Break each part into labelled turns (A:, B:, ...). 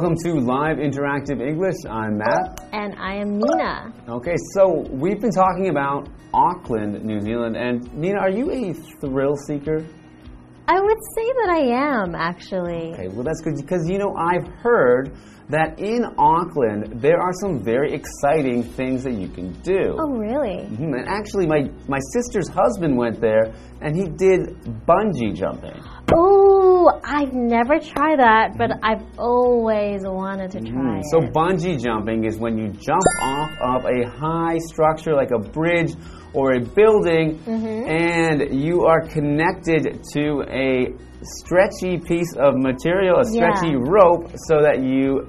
A: Welcome to Live Interactive English. I'm Matt.
B: And I am Nina.
A: Okay, so we've been talking about Auckland, New Zealand. And Nina, are you a thrill seeker?
B: I would say that I am, actually.
A: Okay, well, that's good because, you know, I've heard that in Auckland there are some very exciting things that you can do.
B: Oh, really?
A: Mhm, And actually, my, my sister's husband went there and he did bungee jumping.
B: Oh, I've never tried that, but I've always wanted to try
A: Mm,
B: it.
A: So bungee jumping is when you jump off of a high structure like a bridge or a building
B: Mm-hmm.
A: and you are connected to a stretchy piece of material, a
B: Yeah.
A: stretchy rope so that you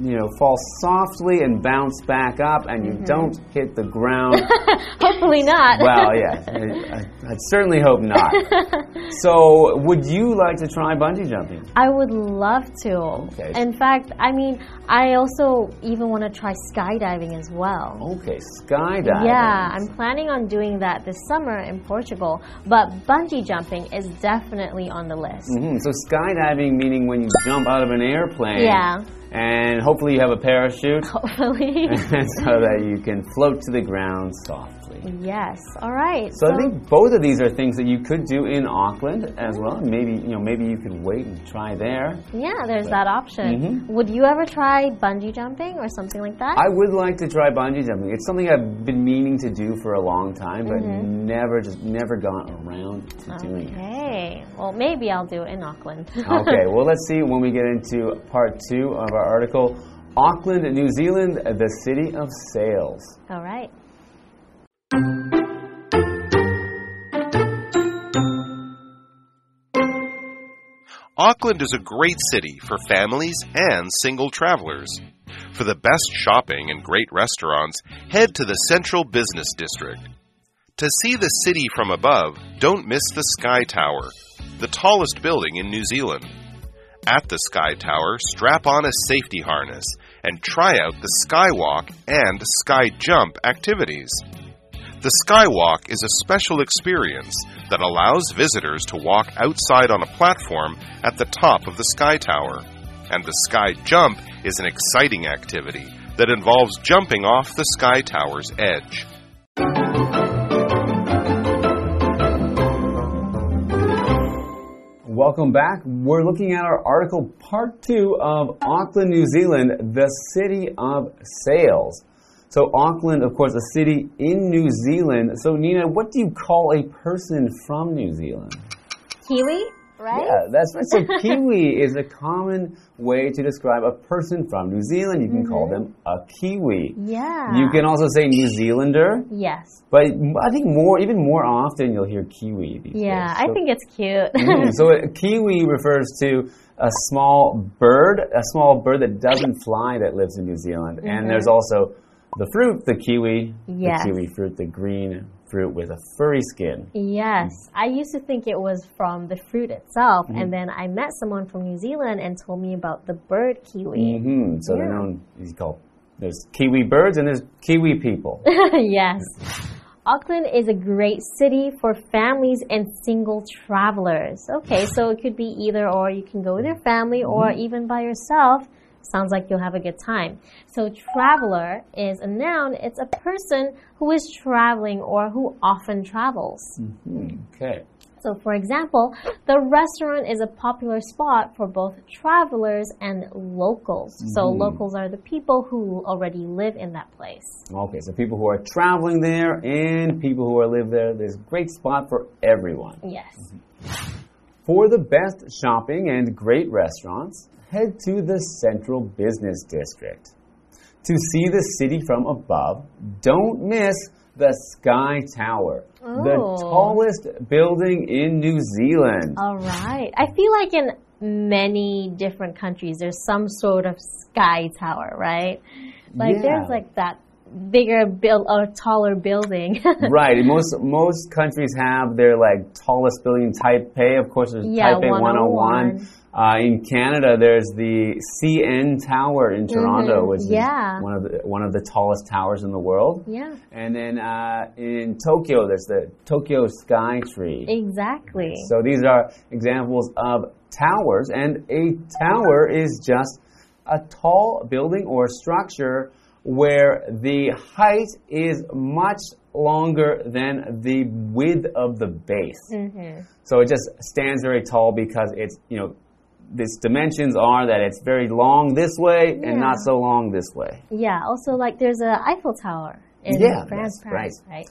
A: you know fall softly and bounce back up and you
B: Mm-hmm.
A: don't hit the ground.
B: Hopefully not.
A: well, yeah. I, I, I certainly hope not. so, would you like to try bungee jumping?
B: I would love to.
A: Okay.
B: In fact, I mean, I also even want to try skydiving as well.
A: Okay, skydiving.
B: Yeah, I'm planning on doing that this summer in Portugal, but bungee jumping is definitely on the list.
A: hmm So skydiving meaning when you jump out of an airplane.
B: Yeah.
A: And hopefully you have a parachute
B: Hopefully.
A: so that you can float to the ground softly.
B: Yes. All right.
A: So I think both of these are things that you could do in Auckland as well. Maybe you know maybe you could wait and try there.
B: Yeah, there's that option.
A: Mhm.
B: Would you ever try bungee jumping or something like that?
A: I would like to try bungee jumping. It's something I've been meaning to do for a long time, but
B: Mm-hmm.
A: never just never got around to doing it.
B: okay. Well, maybe I'll do it in Auckland.
A: okay, well, let's see when we get into part two of our article Auckland, New Zealand, the city of sails.
B: All right.
C: Auckland is a great city for families and single travelers. For the best shopping and great restaurants, head to the Central Business District. To see the city from above, don't miss the Sky Tower, the tallest building in New Zealand. At the Sky Tower, strap on a safety harness and try out the Skywalk and Sky Jump activities. The Skywalk is a special experience that allows visitors to walk outside on a platform at the top of the Sky Tower. And the Sky Jump is an exciting activity that involves jumping off the Sky Tower's edge.
A: Welcome back. We're looking at our article part two of Auckland, New Zealand, the city of sails. So, Auckland, of course, a city in New Zealand. So, Nina, what do you call a person from New Zealand?
B: Kiwi, right?
A: Yeah, that's right. So, Kiwi is a common way to describe a person from New Zealand. You can call them a Kiwi.
B: Yeah.
A: You can also say New Zealander,
B: Yes.
A: but I think more, even more often, you'll hear Kiwi these
B: Yeah,
A: days.
B: I
A: So-
B: think it's cute.
A: Mm, so a kiwi refers to a small bird, a small bird that doesn't fly that lives in New Zealand. And there's also the fruit, the kiwi,
B: Yes.
A: the kiwi fruit, the green fruit with a furry skin.
B: Yes, I used to think it was from the fruit itself,
A: Mm-hmm.
B: and then I met someone from New Zealand and told me about the bird kiwi.
A: Mm hmm So they're known, he's called, there's kiwi birds and there's kiwi people.
B: yes. Auckland is a great city for families and single travelers. Okay, so it could be either or. You can go with your family or even by yourself. Sounds like you'll have a good time. So, traveler is a noun, it's a person who is traveling or who often travels.
A: Hmm, okay.
B: So, for example, the restaurant is a popular spot for both travelers and locals. So, locals are the people who already live in that place.
A: Okay, so people who are traveling there and people who are live there, there's a great spot for everyone.
B: Yes.
A: For the best shopping and great restaurants, head to the Central Business District. To see the city from above, don't miss the Sky Tower, the
B: Oh.
A: tallest building in New Zealand.
B: All right. I feel like in many different countries, there's some sort of sky tower, right? Like
A: Yeah.
B: there's like that bigger build or taller building.
A: right, most most countries have their like tallest building Taipei. Of course, there's
B: Yeah,
A: Taipei 101.
B: 101.
A: Uh, in Canada, there's the CN Tower in Toronto,
B: Mhm.
A: which
B: Yeah.
A: is one of the one of the tallest towers in the world.
B: Yeah,
A: And then uh, in Tokyo, there's the Tokyo Sky Tree.
B: exactly.
A: So these are examples of towers, and a tower is just a tall building or structure where the height is much longer than the width of the base.
B: Mm-hmm.
A: So it just stands very tall because it's, you know, its dimensions are that it's very long this way and not so long this way.
B: Yeah, also like there's a Eiffel Tower in
A: Yeah,
B: France, Paris, right?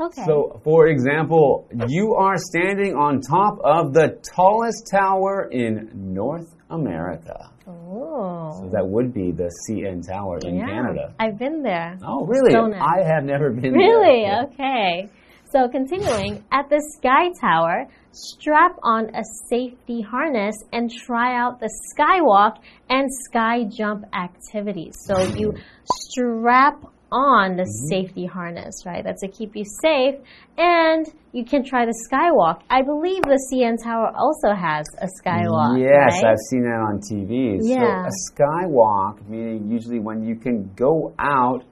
B: Okay.
A: So, for example, you are standing on top of the tallest tower in North America.
B: oh.
A: So that would be the CN Tower in
B: yeah.
A: Canada.
B: I've been there.
A: Oh, really? I have never been
B: Really?
A: there. Really?
B: Okay. So continuing, at the Sky Tower, strap on a safety harness and try out the skywalk and sky jump activities. So you strap on the
A: Mm-hmm.
B: safety harness, right? That's to keep you safe. And you can try the skywalk. I believe the CN Tower also has a skywalk.
A: Yes,
B: right?
A: I've seen that on TV.
B: Yeah.
A: So a skywalk, meaning usually when you can go out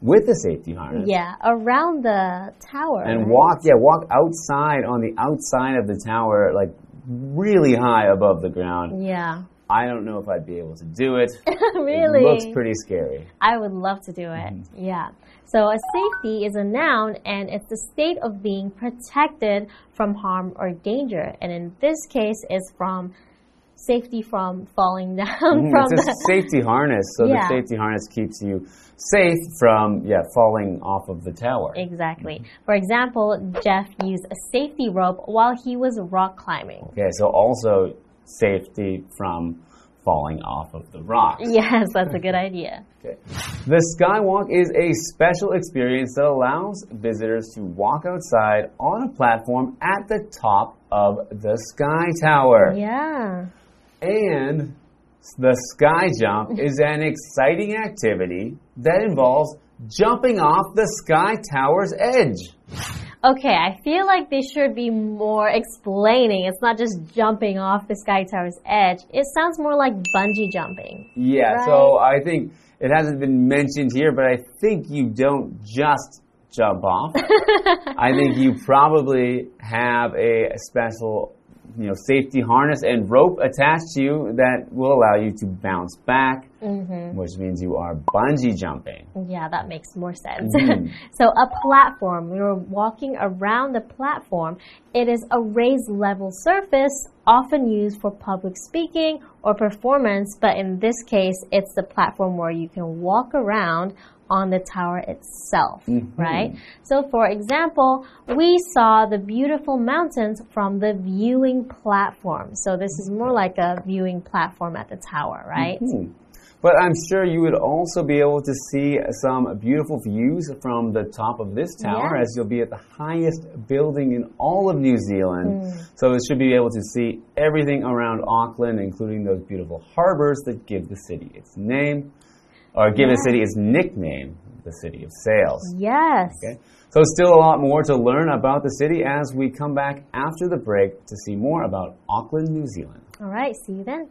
A: with the safety harness
B: Yeah, around the tower.
A: and
B: right?
A: walk, yeah, walk outside on the outside of the tower, like really high above the ground.
B: Yeah.
A: I don't know if I'd be able to do it.
B: really?
A: It looks pretty scary.
B: I would love to do it.
A: Mm-hmm.
B: Yeah. So a safety is a noun and it's the state of being protected from harm or danger. And in this case, it's from safety from falling down
A: Mhm,
B: from
A: it's a
B: the
A: safety harness, so
B: Yeah.
A: the safety harness keeps you safe from yeah falling off of the tower.
B: Exactly. For example, Jeff used a safety rope while he was rock climbing.
A: Okay, so also safety from falling off of the rock.
B: Yes, that's a good idea.
A: Okay. The skywalk is a special experience that allows visitors to walk outside on a platform at the top of the sky tower.
B: Yeah.
A: And the sky jump is an exciting activity that involves jumping off the sky tower's edge.
B: Okay, I feel like they should be more explaining. It's not just jumping off the sky tower's edge. It sounds more like bungee jumping.
A: Yeah, so I think it hasn't been mentioned here, but I think you don't just jump off. I think you probably have a special, you know, safety harness and rope attached to you that will allow you to bounce back, which means you are bungee jumping.
B: Yeah, that makes more sense.
A: Mhm.
B: so, a platform, you're walking around the platform. It is a raised level surface, often used for public speaking or performance, but in this case, it's the platform where you can walk around on the tower itself, right? So, for example, we saw the beautiful mountains from the viewing platform. So, this is more like a viewing platform at the tower, right?
A: Hmm. But I'm sure you would also be able to see some beautiful views from the top of this tower
B: Yeah.
A: as you'll be at the highest building in all of New Zealand.
B: Hmm.
A: So you should be able to see everything around Auckland, including those beautiful harbors that give the city its name, or give the city its nickname, the City of sails.
B: Yes.
A: Okay? So still a lot more to learn about the city as we come back after the break to see more about Auckland, New Zealand.
B: All right, see you then.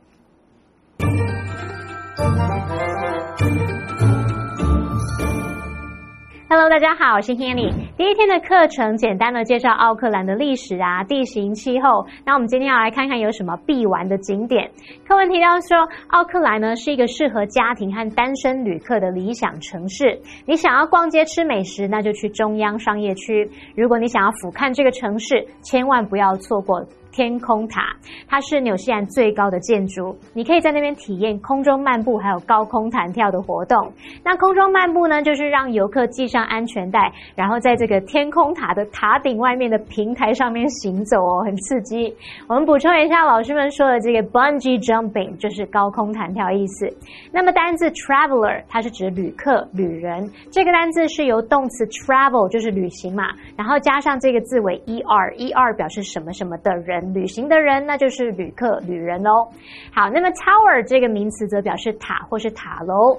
D: Hello，大家好，我是 Hanny。第一天的课程简单的介绍奥克兰的历史啊、地形、气候。那我们今天要来看看有什么必玩的景点。课文提到说，奥克兰呢是一个适合家庭和单身旅客的理想城市。你想要逛街吃美食，那就去中央商业区。如果你想要俯瞰这个城市，千万不要错过。天空塔，它是纽西兰最高的建筑，你可以在那边体验空中漫步，还有高空弹跳的活动。那空中漫步呢，就是让游客系上安全带，然后在这个天空塔的塔顶外面的平台上面行走哦，很刺激。我们补充一下老师们说的这个 bungee jumping，就是高空弹跳意思。那么单字 traveler，它是指旅客、旅人。这个单字是由动词 travel，就是旅行嘛，然后加上这个字尾 er，er 表示什么什么的人。旅行的人，那就是旅客、旅人哦。好，那么 tower 这个名词则表示塔或是塔楼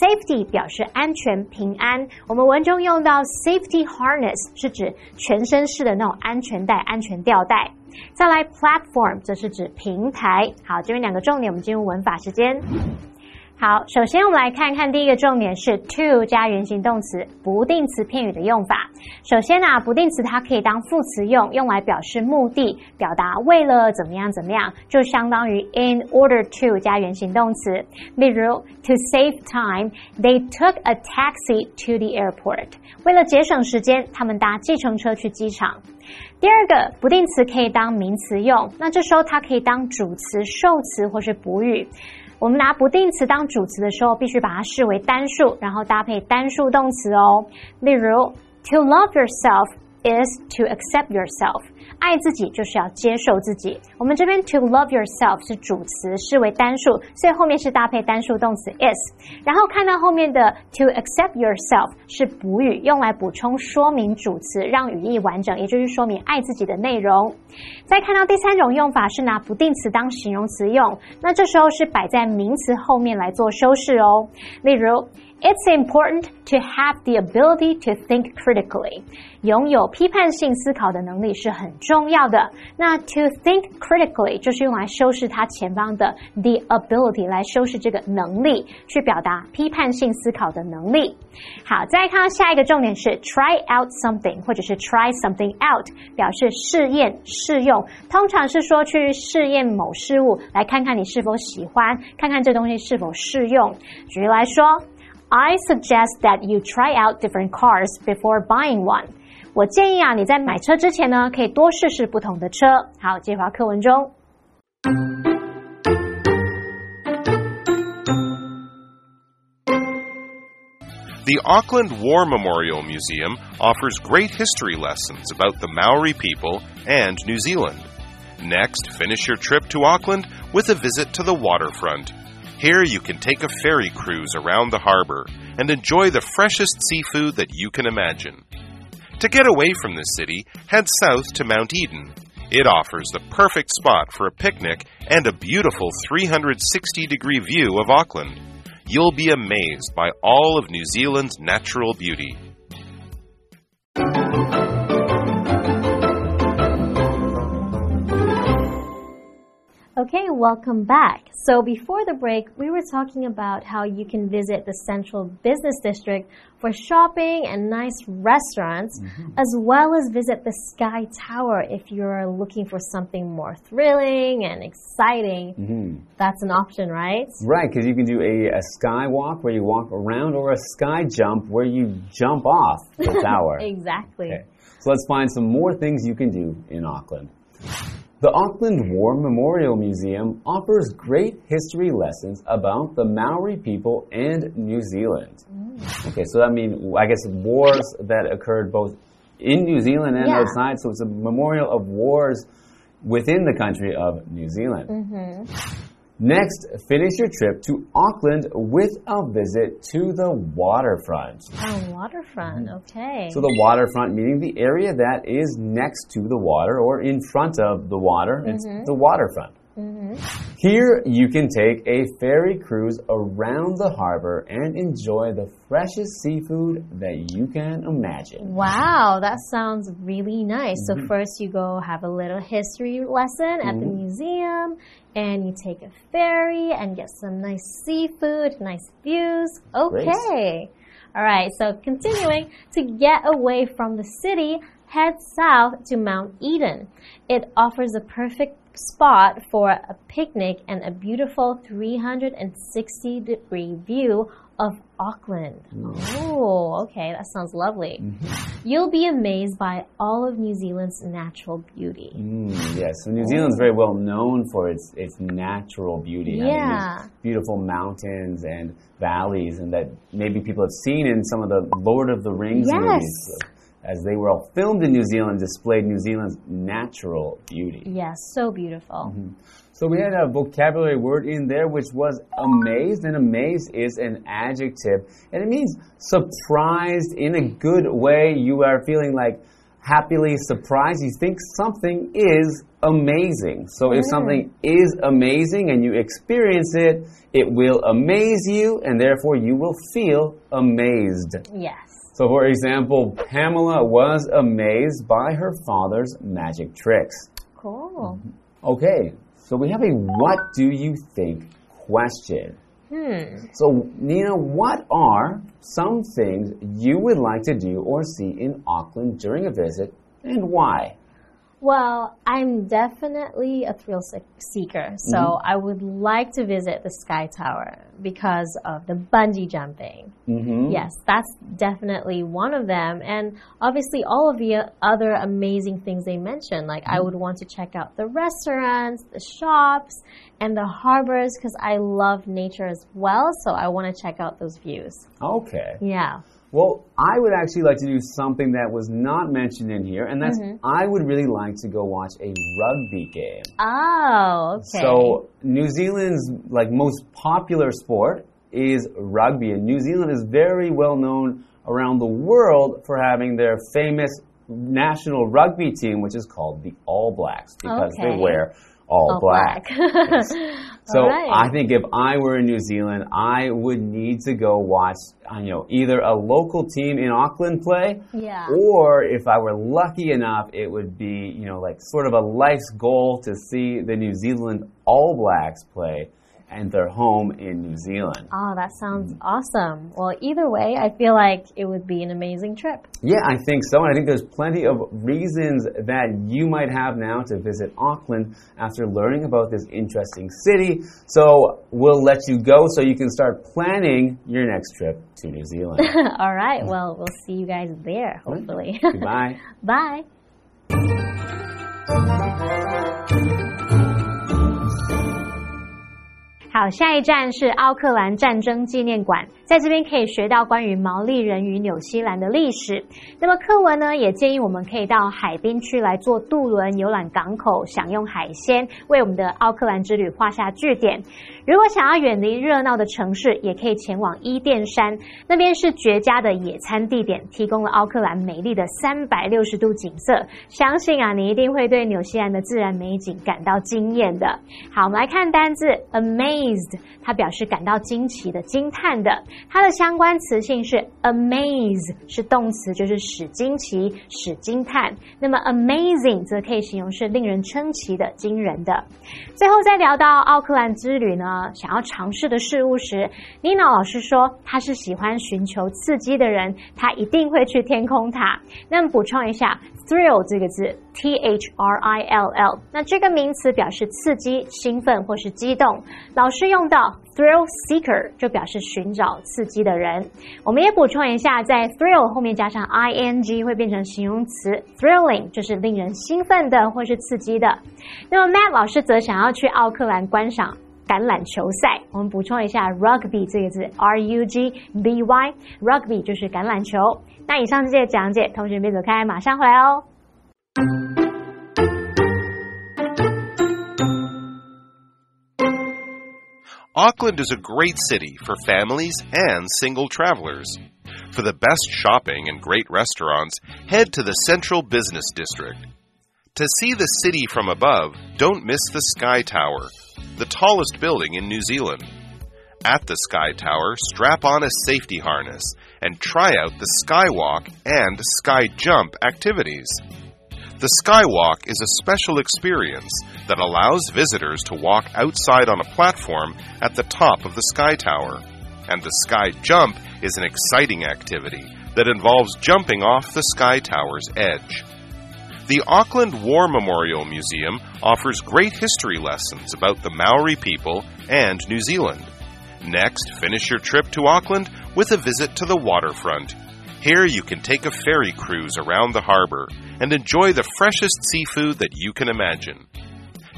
D: ，safety 表示安全、平安。我们文中用到 safety harness 是指全身式的那种安全带、安全吊带。再来，platform 则是指平台。好，这边两个重点，我们进入文法时间。好，首先我们来看看第一个重点是 to 加原形动词不定词片语的用法。首先啊，不定词它可以当副词用，用来表示目的，表达为了怎么样怎么样，就相当于 in order to 加原形动词。例如，to save time，they took a taxi to the airport。为了节省时间，他们搭计程车去机场。第二个不定词可以当名词用，那这时候它可以当主词、受词或是补语。我们拿不定词当主词的时候，必须把它视为单数，然后搭配单数动词哦。例如，to love yourself is to accept yourself。爱自己就是要接受自己。我们这边 to love yourself 是主词，视为单数，所以后面是搭配单数动词 is。然后看到后面的 to accept yourself 是补语，用来补充说明主词，让语义完整，也就是说明爱自己的内容。再看到第三种用法是拿不定词当形容词用，那这时候是摆在名词后面来做修饰哦。例如。It's important to have the ability to think critically. 拥有批判性思考的能力是很重要的。那 to think critically 就是用来修饰它前方的 the ability 来修饰这个能力，去表达批判性思考的能力。好，再看到下一个重点是 try out something 或者是 try something out，表示试验、试用，通常是说去试验某事物，来看看你是否喜欢，看看这东西是否适用。举例来说。I suggest that you try out different cars before buying one。我建议啊，你在买车之前呢，可以多试试不同的车。好，接回课文中。
C: The Auckland War Memorial Museum offers great history lessons about the Maori people and New Zealand. Next, finish your trip to Auckland with a visit to the waterfront. Here you can take a ferry cruise around the harbor and enjoy the freshest seafood that you can imagine. To get away from the city, head south to Mount Eden. It offers the perfect spot for a picnic and a beautiful 360 degree view of Auckland. You'll be amazed by all of New Zealand's natural beauty.
B: Okay, welcome back. So before the break, we were talking about how you can visit the Central Business District for shopping and nice restaurants, mm -hmm. as well as visit the Sky Tower if you're looking for something more thrilling and exciting. Mm -hmm. That's an option, right?
A: Right, because you can do a, a sky walk where you walk around or a sky jump where you jump off the tower.
B: exactly. Okay.
A: So let's find some more things you can do in Auckland. The Auckland War Memorial Museum offers great history lessons about the Maori people and New Zealand. Mm. Okay, so I mean, I guess wars that occurred both in New Zealand and yeah. outside, so it's a memorial of wars within the country of New Zealand. Mm -hmm. Next, finish your trip to Auckland with a visit to the waterfront.
B: Oh, waterfront, mm-hmm. okay.
A: So, the waterfront meaning the area that is next to the water or in front of the water. Mm -hmm. It's mm-hmm. the waterfront. Mm -hmm. Here, you can take a ferry cruise around the harbor and enjoy the freshest seafood that you can imagine.
B: Wow, that sounds really nice. Mm -hmm. So, mm-hmm. first, you go have a little history lesson at the museum and you take a ferry and get some nice seafood, nice views. Okay. Great. All right, so continuing to get away from the city, head south to Mount Eden. It offers a perfect spot for a picnic and a beautiful 360 degree view of Auckland. Oh, okay, that sounds lovely. Mm -hmm. You'll be amazed by all of New Zealand's natural beauty.
A: Mm, yes, so New Zealand's very well known for its its natural beauty.
B: Yeah,
A: beautiful mountains and valleys, and that maybe people have seen in some of the Lord of the Rings
B: yes.
A: movies as they were all filmed in New Zealand, displayed New Zealand's natural beauty.
B: Yes, so beautiful. Mm -hmm.
A: So we had a vocabulary word in there which was amazed, and amazed is an adjective, and it means surprised in a good way. You are feeling like happily surprised. You think something is amazing. So if something is amazing and you experience it, it will amaze you, and therefore you will feel amazed.
B: Yes.
A: So, for example, Pamela was amazed by her father's magic tricks.
B: Cool.
A: Okay, so we have a what do you think question.
B: Hmm.
A: So, Nina, what are some things you would like to do or see in Auckland during a visit and why?
B: Well, I'm definitely a thrill seeker, so mm-hmm. I would like to visit the Sky Tower because of the bungee jumping.
A: Mm-hmm.
B: Yes, that's definitely one of them. And obviously, all of the uh, other amazing things they mentioned. Like, I mm-hmm. would want to check out the restaurants, the shops, and the harbors because I love nature as well. So, I want to check out those views.
A: Okay.
B: Yeah.
A: Well, I would actually like to do something that was not mentioned in here, and that's mm-hmm. I would really like to go watch a rugby game.
B: Oh, okay.
A: So, New Zealand's like most popular sport is rugby, and New Zealand is very well known around the world for having their famous national rugby team, which is called the All Blacks because
B: Okay.
A: they wear all,
B: All
A: black.
B: black.
A: So
B: right.
A: I think if I were in New Zealand, I would need to go watch, you know, either a local team in Auckland play,
B: Yeah.
A: or if I were lucky enough, it would be, you know, like sort of a life's goal to see the New Zealand All Blacks play, and they're home in New Zealand.
B: Oh, that sounds mm. awesome. Well, either way, I feel like it would be an amazing trip.
A: Yeah, I think so. And I think there's plenty of reasons that you might have now to visit Auckland after learning about this interesting city. So we'll let you go so you can start planning your next trip to New Zealand.
B: All right. Mm. Well, we'll see you guys there, hopefully.
A: Goodbye.
B: Bye.
D: 好，下一站是奥克兰战争纪念馆，在这边可以学到关于毛利人与纽西兰的历史。那么课文呢，也建议我们可以到海滨区来坐渡轮游览港口，享用海鲜，为我们的奥克兰之旅画下句点。如果想要远离热闹的城市，也可以前往伊甸山，那边是绝佳的野餐地点，提供了奥克兰美丽的三百六十度景色。相信啊，你一定会对纽西兰的自然美景感到惊艳的。好，我们来看单字 amazed，它表示感到惊奇的、惊叹的。它的相关词性是 amaze，是动词，就是使惊奇、使惊叹。那么 amazing 则可以形容是令人称奇的、惊人的。最后再聊到奥克兰之旅呢，想要尝试的事物时，，Nina 老师说她是喜欢寻求刺激的人，她一定会去天空塔。那么补充一下，thrill 这个字，t h r i l l，那这个名词表示刺激、兴奋或是激动。老师用到 thrill seeker 就表示寻找刺激的人。我们也补充一下，在 thrill 后面加上 i n g 会变成形容词 thrilling，就是令人兴奋的或是刺激的。那么 Matt 老师则想要去奥克兰观赏。橄榄球赛，我们补充一下 rugby 这个字，r u g b y，rugby 就是橄榄球。那以上这些讲解，同学别走开，马上回来哦。
C: Auckland is a great city for families and single travelers. For the best shopping and great restaurants, head to the Central Business District. To see the city from above, don't miss the Sky Tower, the tallest building in New Zealand. At the Sky Tower, strap on a safety harness and try out the Skywalk and Sky Jump activities. The Skywalk is a special experience that allows visitors to walk outside on a platform at the top of the Sky Tower. And the Sky Jump is an exciting activity that involves jumping off the Sky Tower's edge. The Auckland War Memorial Museum offers great history lessons about the Maori people and New Zealand. Next, finish your trip to Auckland with a visit to the waterfront. Here you can take a ferry cruise around the harbor and enjoy the freshest seafood that you can imagine.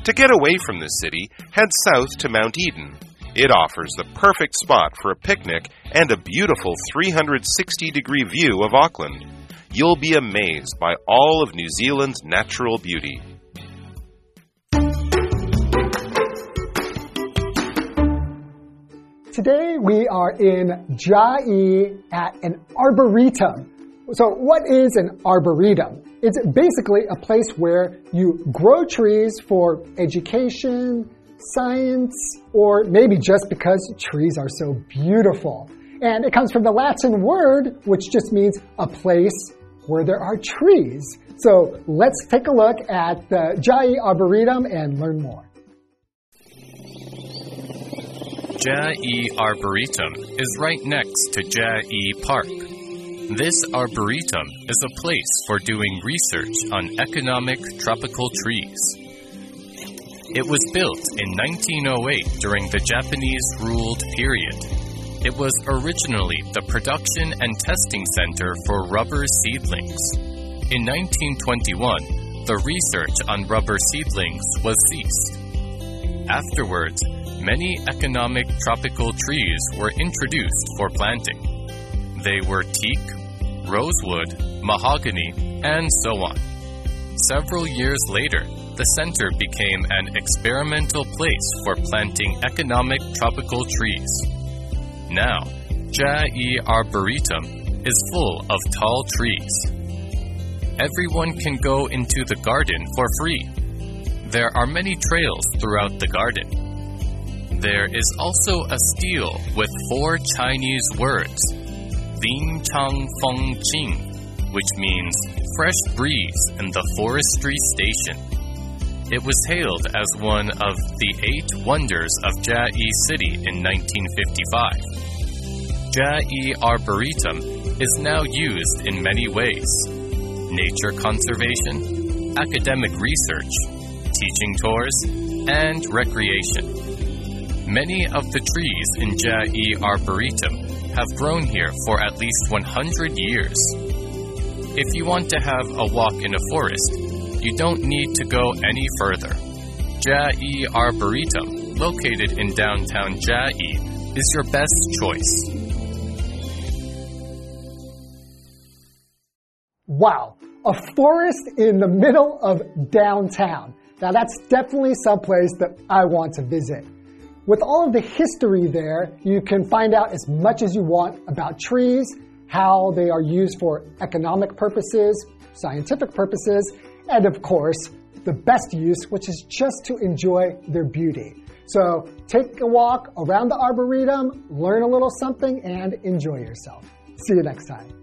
C: To get away from the city, head south to Mount Eden. It offers the perfect spot for a picnic and a beautiful 360 degree view of Auckland. You'll be amazed by all of New Zealand's natural beauty.
E: Today we are in Jiayi at an arboretum. So what is an arboretum? It's basically a place where you grow trees for education, science, or maybe just because trees are so beautiful. And it comes from the Latin word, which just means a place where there are trees. So let's take a look at the Jiayi Arboretum and learn more.
F: Jiayi Arboretum is right next to Jiayi Park. This arboretum is a place for doing research on economic tropical trees. It was built in 1908 during the Japanese ruled period. It was originally the production and testing center for rubber seedlings. In 1921, the research on rubber seedlings was ceased. Afterwards, many economic tropical trees were introduced for planting. They were teak, rosewood, mahogany, and so on. Several years later, the center became an experimental place for planting economic tropical trees. Now, Jiayi Arboretum is full of tall trees. Everyone can go into the garden for free. There are many trails throughout the garden. There is also a stele with four Chinese words, Lin Chang Feng Qing, which means fresh breeze in the forestry station. It was hailed as one of the eight wonders of Jiayi City in 1955. Jiayi Arboretum is now used in many ways nature conservation, academic research, teaching tours, and recreation. Many of the trees in Jiayi Arboretum have grown here for at least 100 years. If you want to have a walk in a forest, you don't need to go any further. Jiayi Arboretum, located in downtown Jiayi, is your best choice.
E: Wow, a forest in the middle of downtown. Now that's definitely someplace that I want to visit. With all of the history there, you can find out as much as you want about trees, how they are used for economic purposes, scientific purposes, and of course, the best use, which is just to enjoy their beauty. So take a walk around the Arboretum, learn a little something, and enjoy yourself. See you next time.